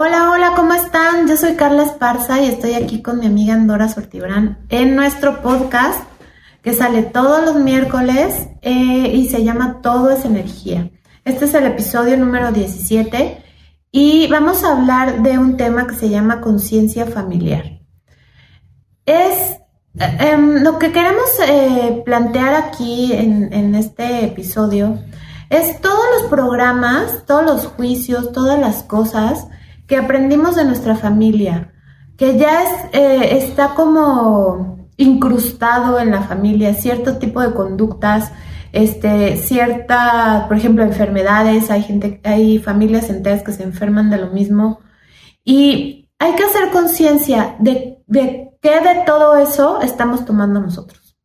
Hola, hola, ¿cómo están? Yo soy Carla Esparza y estoy aquí con mi amiga Andora Sortibrán en nuestro podcast que sale todos los miércoles eh, y se llama Todo es Energía. Este es el episodio número 17 y vamos a hablar de un tema que se llama conciencia familiar. Es em, lo que queremos eh, plantear aquí en, en este episodio es todos los programas, todos los juicios, todas las cosas que aprendimos de nuestra familia, que ya es, eh, está como incrustado en la familia, cierto tipo de conductas, este, cierta, por ejemplo, enfermedades, hay gente, hay familias enteras que se enferman de lo mismo y hay que hacer conciencia de, de qué de todo eso estamos tomando nosotros.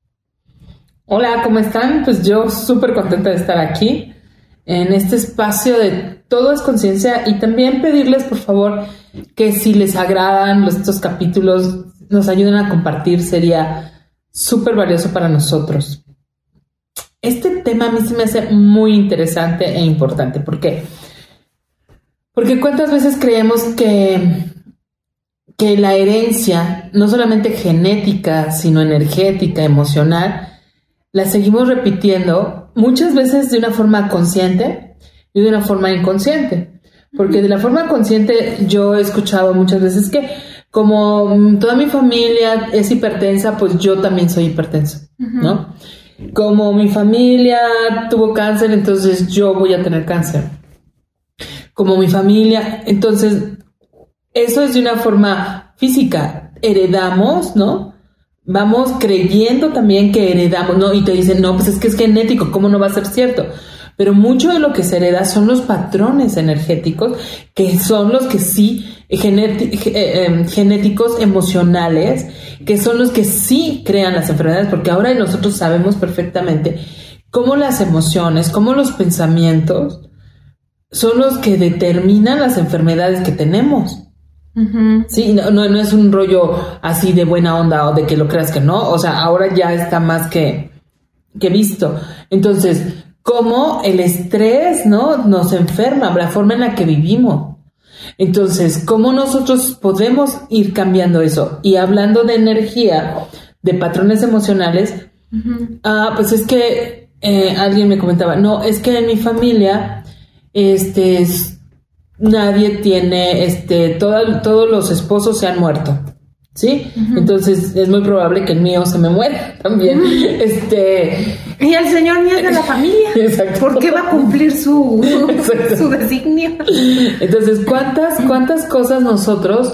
Hola, ¿cómo están? Pues yo súper contenta de estar aquí en este espacio de todo es conciencia y también pedirles por favor que si les agradan estos capítulos nos ayuden a compartir, sería súper valioso para nosotros. Este tema a mí se me hace muy interesante e importante. ¿Por qué? Porque cuántas veces creemos que, que la herencia, no solamente genética, sino energética, emocional, la seguimos repitiendo muchas veces de una forma consciente y de una forma inconsciente. Porque de la forma consciente yo he escuchado muchas veces que como mm, toda mi familia es hipertensa, pues yo también soy hipertenso, ¿no? Como mi familia tuvo cáncer, entonces yo voy a tener cáncer. Como mi familia, entonces eso es de una forma física. Heredamos, ¿no? Vamos creyendo también que heredamos, ¿no? Y te dicen, no, pues es que es genético, ¿cómo no va a ser cierto? pero mucho de lo que se hereda son los patrones energéticos, que son los que sí, eh, em, genéticos, emocionales, que son los que sí crean las enfermedades, porque ahora nosotros sabemos perfectamente cómo las emociones, cómo los pensamientos son los que determinan las enfermedades que tenemos. Sí, no, no, es un rollo así de buena onda o de que lo creas que no, o sea, ahora ya está más que, que visto. Entonces, cómo el estrés, ¿no? Nos enferma, la forma en la que vivimos. Entonces, ¿cómo nosotros podemos ir cambiando eso? Y hablando de energía, de patrones emocionales, ah, pues es que eh, alguien me comentaba, no, es que en mi familia, este, nadie tiene, este, todos los esposos se han muerto. ¿sí? Entonces es muy probable que el mío se me muera también. Este. Y el señor mío es de la familia. Exacto. ¿Por qué va a cumplir su, su designio? Entonces, ¿cuántas, cuántas cosas nosotros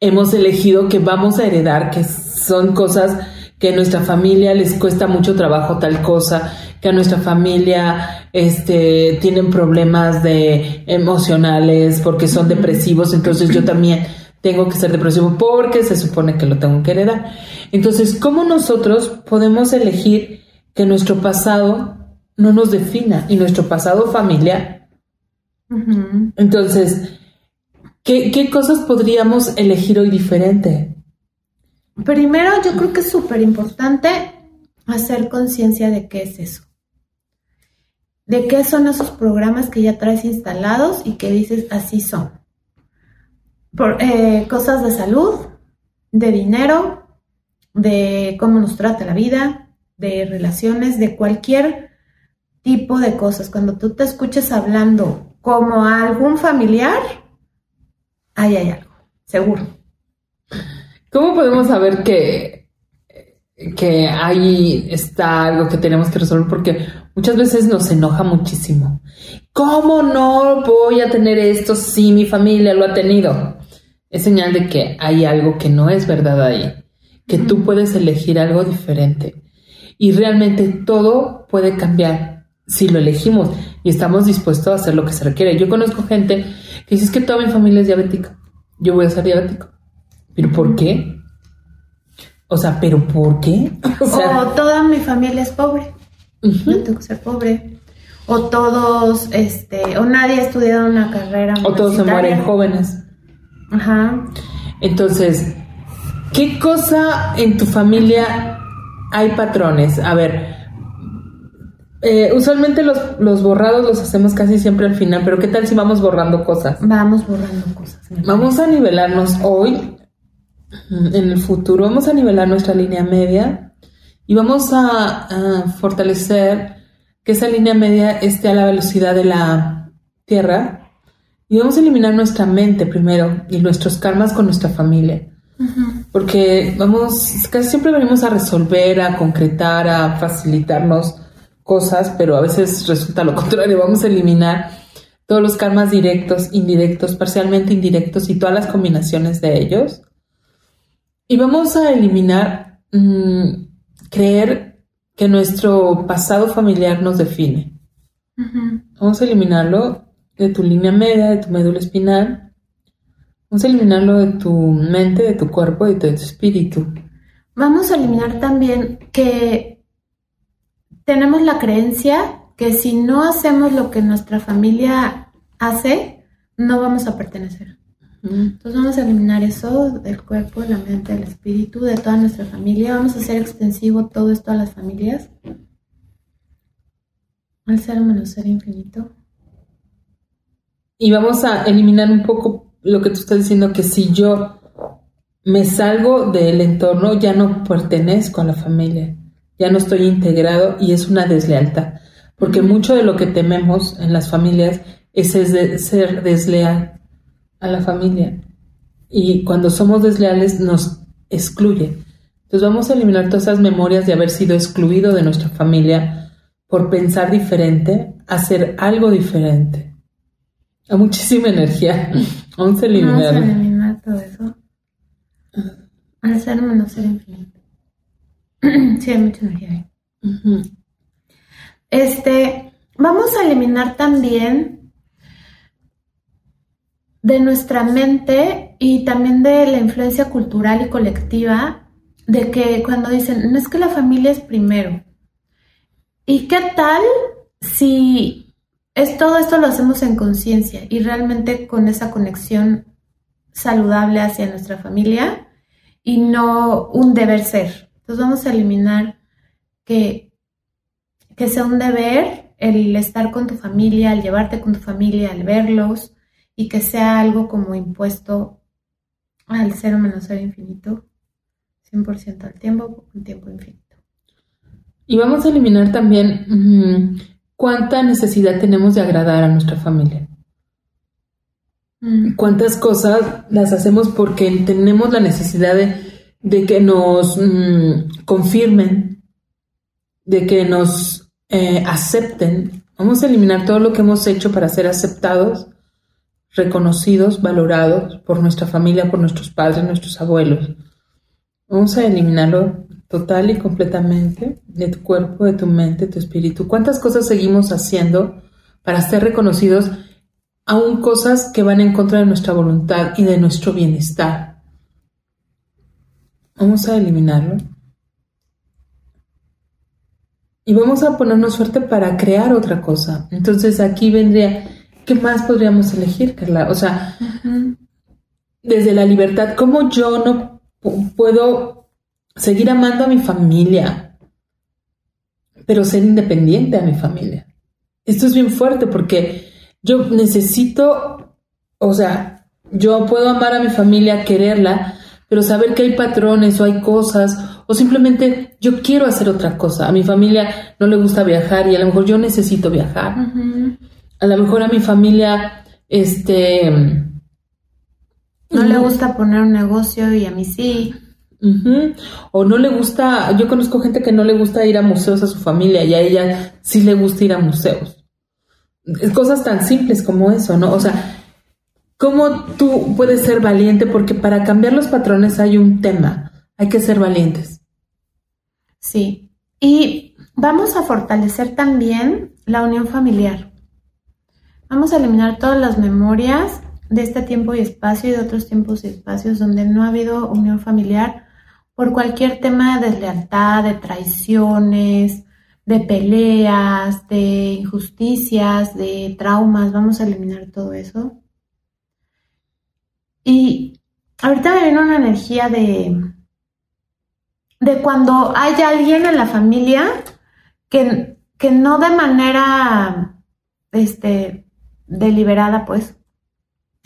hemos elegido que vamos a heredar, que son cosas que a nuestra familia les cuesta mucho trabajo tal cosa, que a nuestra familia este, tienen problemas de emocionales porque son depresivos, entonces yo también tengo que ser depresivo porque se supone que lo tengo que heredar. Entonces, ¿cómo nosotros podemos elegir que nuestro pasado no nos defina y nuestro pasado familiar? Entonces, ¿qué, cosas podríamos elegir hoy diferente? Primero, yo creo que es súper importante hacer conciencia de qué es eso. De qué son esos programas que ya traes instalados y que dices así son por, eh, cosas de salud, de dinero, de cómo nos trata la vida, de relaciones, de cualquier tipo de cosas. Cuando tú te escuches hablando como a algún familiar, ahí hay algo, seguro. ¿Cómo podemos saber que, que ahí está algo que tenemos que resolver? Porque muchas veces nos enoja muchísimo. ¿Cómo no voy a tener esto si mi familia lo ha tenido? es señal de que hay algo que no es verdad ahí, que tú puedes elegir algo diferente. Y realmente todo puede cambiar si lo elegimos y estamos dispuestos a hacer lo que se requiere. Yo conozco gente que dice que toda mi familia es diabética. Yo voy a ser diabético. ¿Pero por qué? O sea, ¿pero por qué? O, toda mi familia es pobre. Yo tengo que ser pobre. O todos, este, o nadie ha estudiado una carrera. O todos se mueren jóvenes. Ajá. Entonces, ¿qué cosa en tu familia hay patrones? A ver, Eh, usualmente los, los borrados los hacemos casi siempre al final, pero ¿qué tal si vamos borrando cosas? Vamos borrando cosas. Vamos a nivelarnos hoy, en el futuro, vamos a nivelar nuestra línea media y vamos a, a fortalecer que esa línea media esté a la velocidad de la Tierra y vamos a eliminar nuestra mente primero y nuestros karmas con nuestra familia. Porque vamos, casi siempre venimos a resolver, a concretar, a facilitarnos cosas, pero a veces resulta lo contrario. Vamos a eliminar todos los karmas directos, indirectos, parcialmente indirectos y todas las combinaciones de ellos. Y vamos a eliminar mm, creer que nuestro pasado familiar nos define. Vamos a eliminarlo de tu línea media, de tu médula espinal. Vamos a eliminarlo de tu mente, de tu cuerpo y de tu espíritu. Vamos a eliminar también que tenemos la creencia que si no hacemos lo que nuestra familia hace, no vamos a pertenecer. Entonces vamos a eliminar eso del cuerpo, la mente, el espíritu, de toda nuestra familia. Vamos a hacer extensivo todo esto a las familias. Al ser menos ser infinito. Y vamos a eliminar un poco lo que tú estás diciendo, que si yo me salgo del entorno, ya no pertenezco a la familia, ya no estoy integrado y es una deslealtad. Porque mucho de lo que tememos en las familias es, ser desleal a la familia. Y cuando somos desleales nos excluye. Entonces vamos a eliminar todas esas memorias de haber sido excluido de nuestra familia por pensar diferente, hacer algo diferente. Hay muchísima energía. Vamos a eliminar. Vamos a eliminar todo eso. Al ser menos ser infinito. sí, hay mucha energía ahí. Este, vamos a eliminar también de nuestra mente y también de la influencia cultural y colectiva de que cuando dicen, no es que la familia es primero. ¿Y qué tal si es todo esto lo hacemos en conciencia y realmente con esa conexión saludable hacia nuestra familia y no un deber ser? Entonces vamos a eliminar que, que sea un deber el estar con tu familia, el llevarte con tu familia, el verlos, y que sea algo como impuesto al cero menos cero infinito, 100% al tiempo, un tiempo infinito. Y vamos a eliminar también cuánta necesidad tenemos de agradar a nuestra familia. Mm. Cuántas cosas las hacemos porque tenemos la necesidad de, que nos mm, confirmen, de que nos eh, acepten. Vamos a eliminar todo lo que hemos hecho para ser aceptados reconocidos, valorados por nuestra familia, por nuestros padres, nuestros abuelos. Vamos a eliminarlo total y completamente de tu cuerpo, de tu mente, de tu espíritu. ¿Cuántas cosas seguimos haciendo para ser reconocidos, aún cosas que van en contra de nuestra voluntad y de nuestro bienestar? Vamos a eliminarlo. Y vamos a ponernos suerte para crear otra cosa. Entonces aquí vendría ¿qué más podríamos elegir, Carla? O sea, desde la libertad, ¿cómo yo no puedo seguir amando a mi familia, pero ser independiente a mi familia? Esto es bien fuerte porque yo necesito, o sea, yo puedo amar a mi familia, quererla, pero saber que hay patrones o hay cosas, o simplemente yo quiero hacer otra cosa. A mi familia no le gusta viajar y a lo mejor yo necesito viajar a lo mejor a mi familia, este... No le gusta poner un negocio y a mí sí. O no le gusta, yo conozco gente que no le gusta ir a museos a su familia y a ella sí le gusta ir a museos. Cosas tan simples como eso, ¿no? O sea, ¿cómo tú puedes ser valiente? Porque para cambiar los patrones hay un tema, hay que ser valientes. Sí, y vamos a fortalecer también la unión familiar. Vamos a eliminar todas las memorias de este tiempo y espacio y de otros tiempos y espacios donde no ha habido unión familiar por cualquier tema de deslealtad, de traiciones, de peleas, de injusticias, de traumas. Vamos a eliminar todo eso. Y ahorita me viene una energía de, de cuando hay alguien en la familia que que no de manera este, deliberada, pues,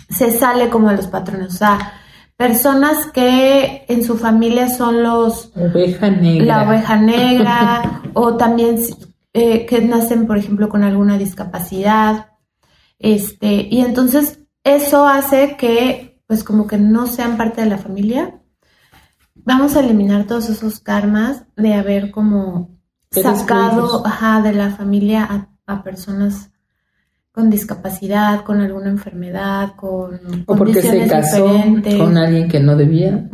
se sale como de los patrones. O sea, personas que en su familia son los... Oveja negra. La oveja negra, o también eh, que nacen, por ejemplo, con alguna discapacidad. Este, y entonces eso hace que, pues, como que no sean parte de la familia. Vamos a eliminar todos esos karmas de haber como sacado ajá, de la familia a, personas con discapacidad, con alguna enfermedad, con o porque se casó con alguien que no debía.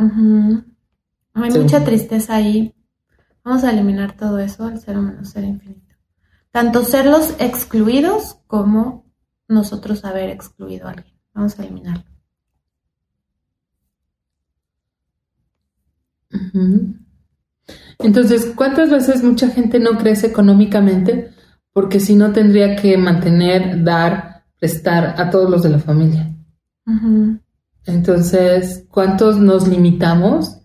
Hay mucha tristeza ahí. Vamos a eliminar todo eso al ser humano, ser infinito. Tanto ser los excluidos como nosotros haber excluido a alguien. Vamos a eliminarlo. Entonces, ¿cuántas veces mucha gente no crece económicamente? Porque si no tendría que mantener, dar, prestar a todos los de la familia. Entonces, ¿cuántos nos limitamos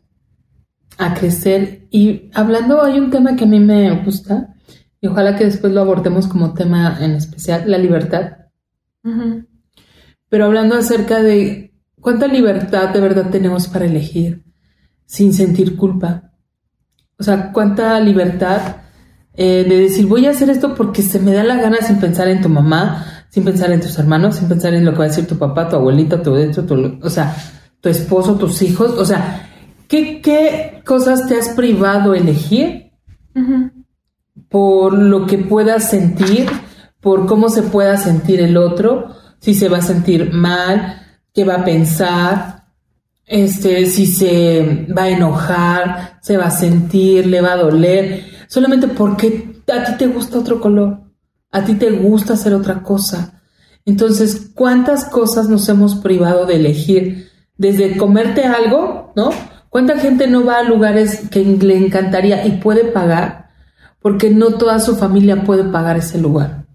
a crecer? Y hablando, hay un tema que a mí me gusta y ojalá que después lo abordemos como tema en especial, la libertad. Pero hablando acerca de cuánta libertad de verdad tenemos para elegir sin sentir culpa o sea, cuánta libertad eh, de decir, voy a hacer esto porque se me da la gana sin pensar en tu mamá, sin pensar en tus hermanos, sin pensar en lo que va a decir tu papá, tu abuelita, tu, tu, o sea, tu esposo, tus hijos. O sea, ¿qué, qué cosas te has privado elegir por lo que puedas sentir, por cómo se pueda sentir el otro, si se va a sentir mal, qué va a pensar? este, si se va a enojar, se va a sentir, le va a doler, solamente porque a ti te gusta otro color, a ti te gusta hacer otra cosa. Entonces, ¿cuántas cosas nos hemos privado de elegir? Desde comerte algo, ¿no? ¿Cuánta gente no va a lugares que le encantaría y puede pagar? Porque no toda su familia puede pagar ese lugar.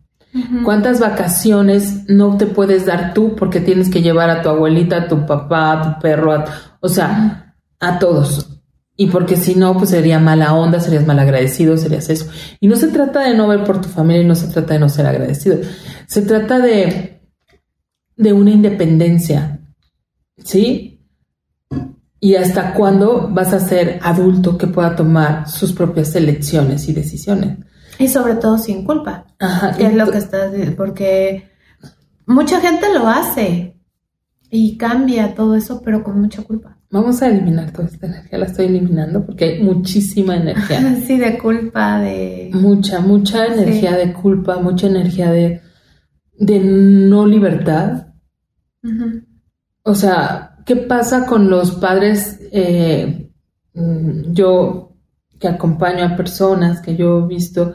¿Cuántas vacaciones no te puedes dar tú porque tienes que llevar a tu abuelita, a tu papá, a tu perro, o sea, a todos? Y porque si no, pues sería mala onda, serías mal agradecido, serías eso. Y no se trata de no ver por tu familia y no se trata de no ser agradecido. Se trata de, de una independencia, ¿sí? Y hasta cuándo vas a ser adulto que pueda tomar sus propias elecciones y decisiones. Y sobre todo sin culpa. Ajá. Que es lo que estás porque mucha gente lo hace y cambia todo eso, pero con mucha culpa. Vamos a eliminar toda esta energía, la estoy eliminando porque hay muchísima energía. sí, de culpa, de... Mucha, mucha energía de culpa, mucha energía de, de no libertad. O sea, ¿qué pasa con los padres? Eh, mm, yo que acompaño a personas que yo he visto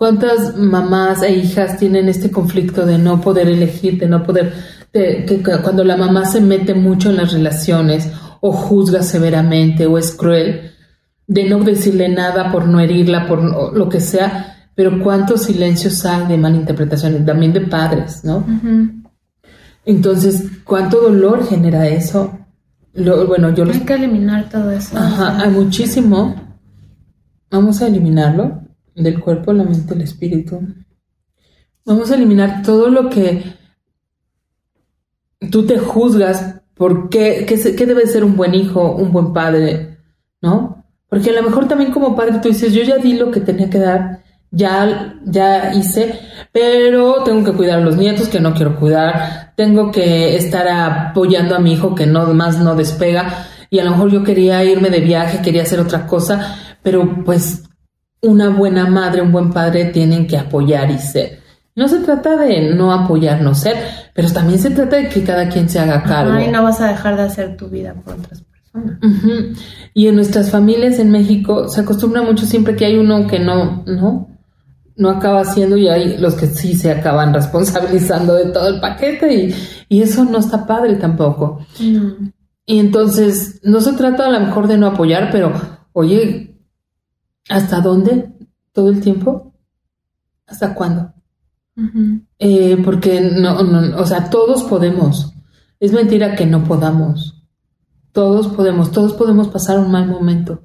¿Cuántas mamás e hijas tienen este conflicto de no poder elegir, de no poder, que, cuando la mamá se mete mucho en las relaciones o juzga severamente o es cruel, de no decirle nada por no herirla, por lo que sea, pero cuántos silencios hay de malinterpretación, también de padres, ¿no? Entonces, ¿cuánto dolor genera eso? bueno, yo Hay que eliminar todo eso. Ajá, hay muchísimo. Vamos a eliminarlo del cuerpo, la mente, el espíritu. Vamos a eliminar todo lo que tú te juzgas por qué, qué, debe ser un buen hijo, un buen padre, ¿no? Porque a lo mejor también como padre tú dices, yo ya di lo que tenía que dar, ya, ya hice, pero tengo que cuidar a los nietos que no quiero cuidar, tengo que estar apoyando a mi hijo que no más no despega y a lo mejor yo quería irme de viaje, quería hacer otra cosa, pero pues una buena madre, un buen padre tienen que apoyar y ser. No se trata de no apoyar, no ser, pero también se trata de que cada quien se haga cargo. y no vas a dejar de hacer tu vida por otras personas. Y en nuestras familias en México se acostumbra mucho siempre que hay uno que no, no, no acaba haciendo y hay los que sí se acaban responsabilizando de todo el paquete y, y eso no está padre tampoco. Y entonces no se trata a lo mejor de no apoyar, pero oye, ¿Hasta dónde? ¿Todo el tiempo? ¿Hasta cuándo? Eh, porque no, no, o sea, todos podemos. Es mentira que no podamos. Todos podemos, todos podemos pasar un mal momento,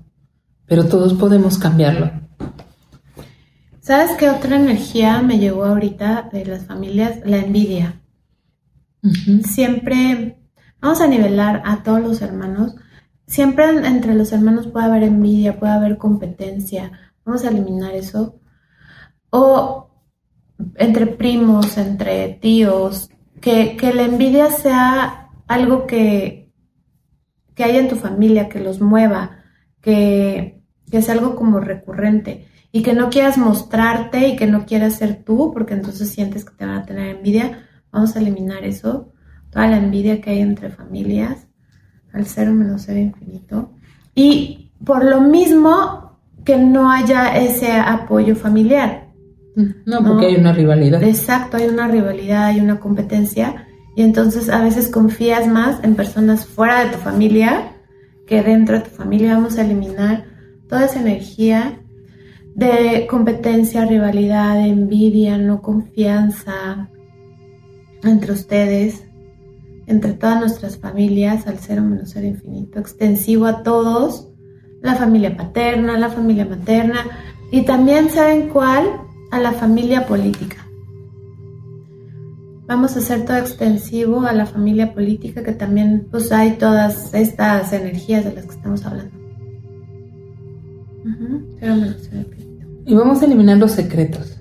pero todos podemos cambiarlo. ¿Sabes qué otra energía me llegó ahorita de las familias? La envidia. Siempre vamos a nivelar a todos los hermanos. Siempre entre los hermanos puede haber envidia, puede haber competencia. Vamos a eliminar eso. O entre primos, entre tíos, que, que la envidia sea algo que, que haya en tu familia, que los mueva, que, que es algo como recurrente y que no quieras mostrarte y que no quieras ser tú, porque entonces sientes que te van a tener envidia, vamos a eliminar eso, toda la envidia que hay entre familias, al cero menos cero infinito. Y por lo mismo que no haya ese apoyo familiar. No, porque hay una rivalidad. Exacto, hay una rivalidad, hay una competencia. Y entonces a veces confías más en personas fuera de tu familia que dentro de tu familia. Vamos a eliminar toda esa energía de competencia, rivalidad, envidia, no confianza entre ustedes, entre todas nuestras familias, al cero menos cero infinito, extensivo a todos, la familia paterna, la familia materna y también, ¿saben cuál? A la familia política. Vamos a hacer todo extensivo a la familia política, que también pues hay todas estas energías de las que estamos hablando. Y vamos a eliminar los secretos.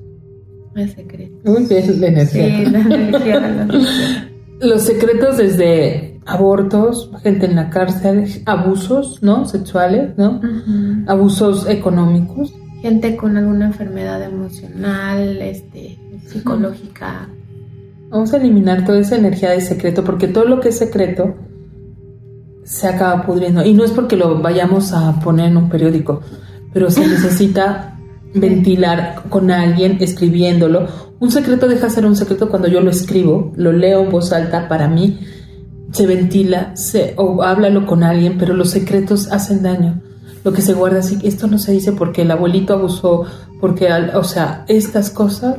Los secretos. Uy, es la energía. Sí, la energía de los secretos. Los secretos desde abortos, gente en la cárcel, abusos, ¿no? Sexuales, ¿no? Abusos económicos. Gente con alguna enfermedad emocional, este, psicológica. Vamos a eliminar toda esa energía de secreto, porque todo lo que es secreto se acaba pudriendo. Y no es porque lo vayamos a poner en un periódico, pero se necesita ventilar con alguien escribiéndolo. Un secreto deja de ser un secreto cuando yo lo escribo, lo leo en voz alta para mí, se ventila, se, o háblalo con alguien, pero los secretos hacen daño. Lo que se guarda así, esto no se dice porque el abuelito abusó, porque, o sea, estas cosas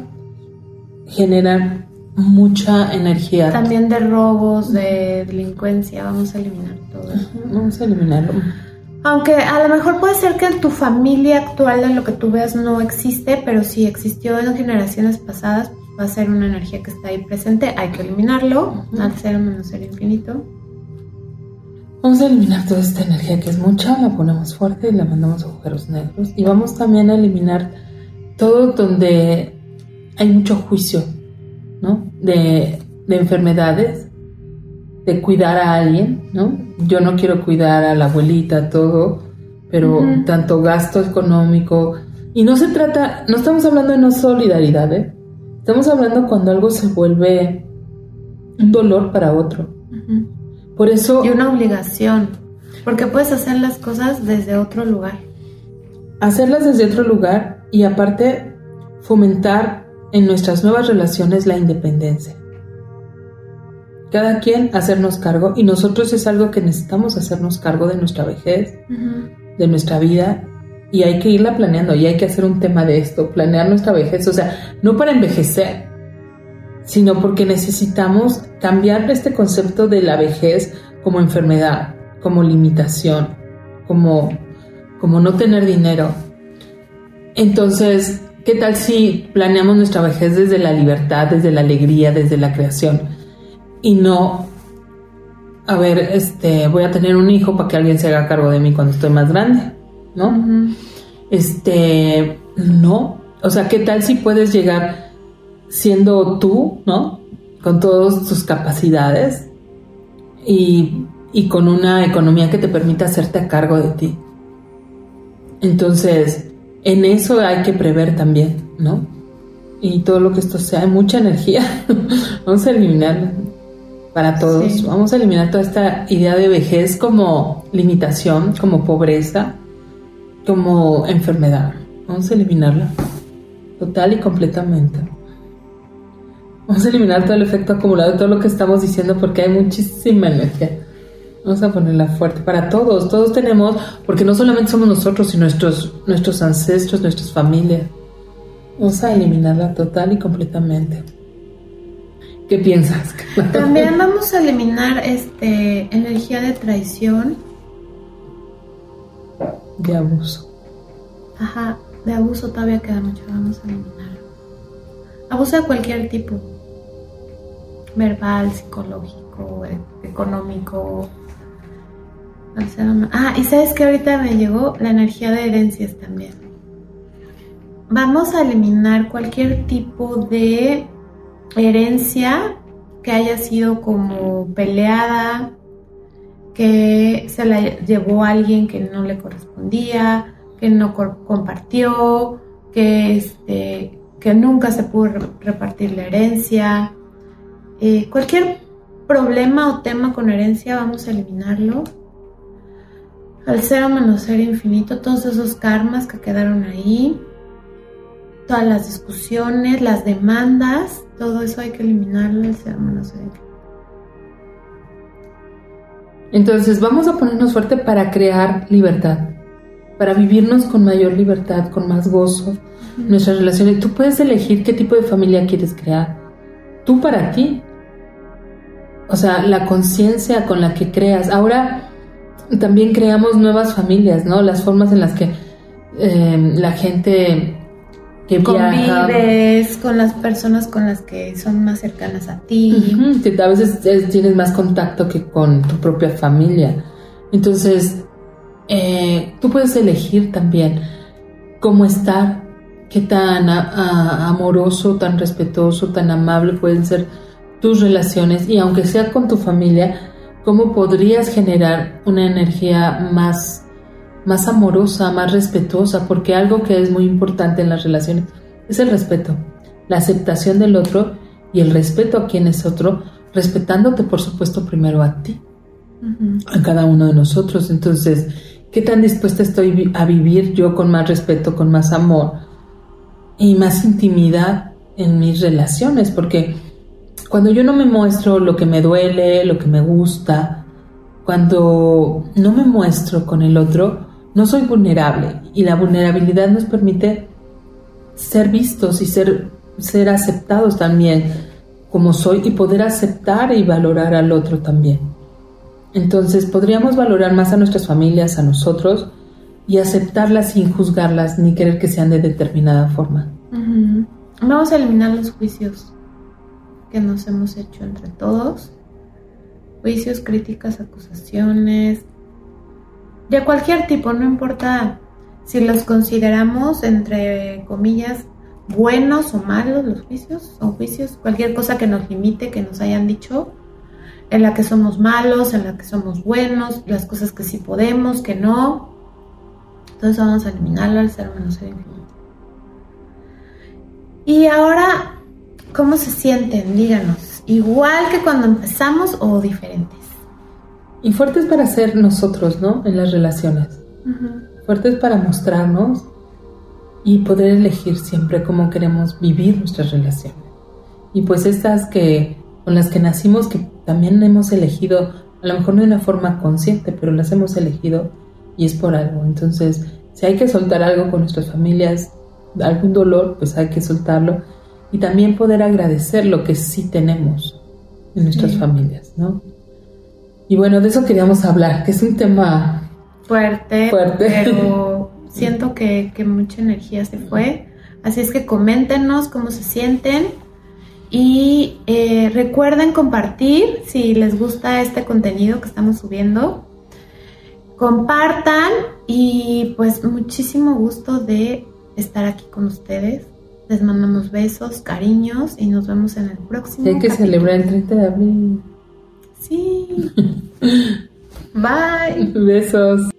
generan mucha energía. También de robos, de delincuencia, vamos a eliminar todo eso. Vamos a eliminarlo. Aunque a lo mejor puede ser que en tu familia actual de lo que tú veas no existe, pero si existió en generaciones pasadas, va a ser una energía que está ahí presente, hay que eliminarlo, al cero menos cero infinito. Vamos a eliminar toda esta energía que es mucha, la ponemos fuerte y la mandamos a agujeros negros. Y vamos también a eliminar todo donde hay mucho juicio, ¿no? De, de enfermedades, de cuidar a alguien, ¿no? Yo no quiero cuidar a la abuelita, todo, pero tanto gasto económico. Y no se trata, no estamos hablando de no solidaridad, ¿eh? Estamos hablando cuando algo se vuelve un dolor para otro. Ujú. Por eso... Y una obligación, porque puedes hacer las cosas desde otro lugar. hacerlas desde otro lugar y aparte fomentar en nuestras nuevas relaciones la independencia. Cada quien hacernos cargo y nosotros es algo que necesitamos hacernos cargo de nuestra vejez, de nuestra vida y hay que irla planeando y hay que hacer un tema de esto, planear nuestra vejez, o sea, no para envejecer, sino porque necesitamos cambiar este concepto de la vejez como enfermedad, como limitación, como, como no tener dinero. Entonces, ¿qué tal si planeamos nuestra vejez desde la libertad, desde la alegría, desde la creación? Y no, a ver, este, voy a tener un hijo para que alguien se haga cargo de mí cuando estoy más grande, ¿no? Este, no. O sea, ¿qué tal si puedes llegar siendo tú, ¿no? Con todas tus capacidades y, y con una economía que te permita hacerte a cargo de ti. Entonces, en eso hay que prever también, ¿no? Y todo lo que esto sea, hay mucha energía. Vamos a eliminar para todos. Sí. Vamos a eliminar toda esta idea de vejez como limitación, como pobreza, como enfermedad. Vamos a eliminarla total y completamente. Vamos a eliminar todo el efecto acumulado de todo lo que estamos diciendo porque hay muchísima energía. Vamos a ponerla fuerte para todos. Todos tenemos, porque no solamente somos nosotros, sino nuestros, nuestros ancestros, nuestras familias. Vamos a eliminarla total y completamente. ¿Qué piensas? También vamos a eliminar este energía de traición, de abuso. ajá, De abuso todavía queda mucho, vamos a eliminarlo. Abuso de cualquier tipo. Verbal, psicológico, e- económico. Ah, y sabes que ahorita me llegó la energía de herencias también. Vamos a eliminar cualquier tipo de herencia que haya sido como peleada, que se la llevó alguien que no le correspondía, que no compartió, que, este, que nunca se pudo re- repartir la herencia. Eh, cualquier problema o tema con herencia vamos a eliminarlo. Al cero menos cero infinito, todos esos karmas que quedaron ahí, todas las discusiones, las demandas, todo eso hay que eliminarlo al cero menos cero infinito. Entonces vamos a ponernos fuerte para crear libertad, para vivirnos con mayor libertad, con más gozo, nuestras relaciones. Tú puedes elegir qué tipo de familia quieres crear. Tú para ti. O sea, la conciencia con la que creas. Ahora también creamos nuevas familias, ¿no? Las formas en las que eh, la gente que viaja... Convives con las personas con las que son más cercanas a ti. Que a veces tienes más contacto que con tu propia familia. Entonces, eh, tú puedes elegir también cómo estar, qué tan a- a- amoroso, tan respetuoso, tan amable pueden ser tus relaciones y aunque sea con tu familia, cómo podrías generar una energía más, más amorosa, más respetuosa, porque algo que es muy importante en las relaciones es el respeto, la aceptación del otro y el respeto a quien es otro, respetándote por supuesto primero a ti, a cada uno de nosotros. Entonces, ¿qué tan dispuesta estoy a vivir yo con más respeto, con más amor y más intimidad en mis relaciones? Porque cuando yo no me muestro lo que me duele, lo que me gusta, cuando no me muestro con el otro, no soy vulnerable y la vulnerabilidad nos permite ser vistos y ser, ser aceptados también como soy y poder aceptar y valorar al otro también. Entonces podríamos valorar más a nuestras familias, a nosotros y aceptarlas sin juzgarlas ni querer que sean de determinada forma. Vamos a eliminar los juicios que nos hemos hecho entre todos. Juicios, críticas, acusaciones, de cualquier tipo, no importa si los consideramos entre comillas buenos o malos los juicios, son juicios, cualquier cosa que nos limite, que nos hayan dicho, en la que somos malos, en la que somos buenos, las cosas que sí podemos, que no. Entonces vamos a eliminarlo al ser menos ser infinito. Y ahora, ¿cómo se sienten? Díganos. ¿Igual que cuando empezamos o diferentes? Y fuertes para ser nosotros, ¿no? En las relaciones. Fuertes para mostrarnos y poder elegir siempre cómo queremos vivir nuestras relaciones. Y pues estas que con las que nacimos, que también hemos elegido, a lo mejor no de una forma consciente, pero las hemos elegido y es por algo. Entonces, si hay que soltar algo con nuestras familias, algún dolor, pues hay que soltarlo y también poder agradecer lo que sí tenemos en nuestras Sí. familias, ¿no? Y bueno, de eso queríamos hablar, que es un tema Fuerte, Fuerte. pero siento que, que mucha energía se fue. Así es que coméntenos cómo se sienten y eh, recuerden compartir si les gusta este contenido que estamos subiendo. Compartan y pues muchísimo gusto de estar aquí con ustedes. Les mandamos besos, cariños y nos vemos en el próximo. hay que capítulo. celebrar el 30 de abril. Sí. Bye. Besos.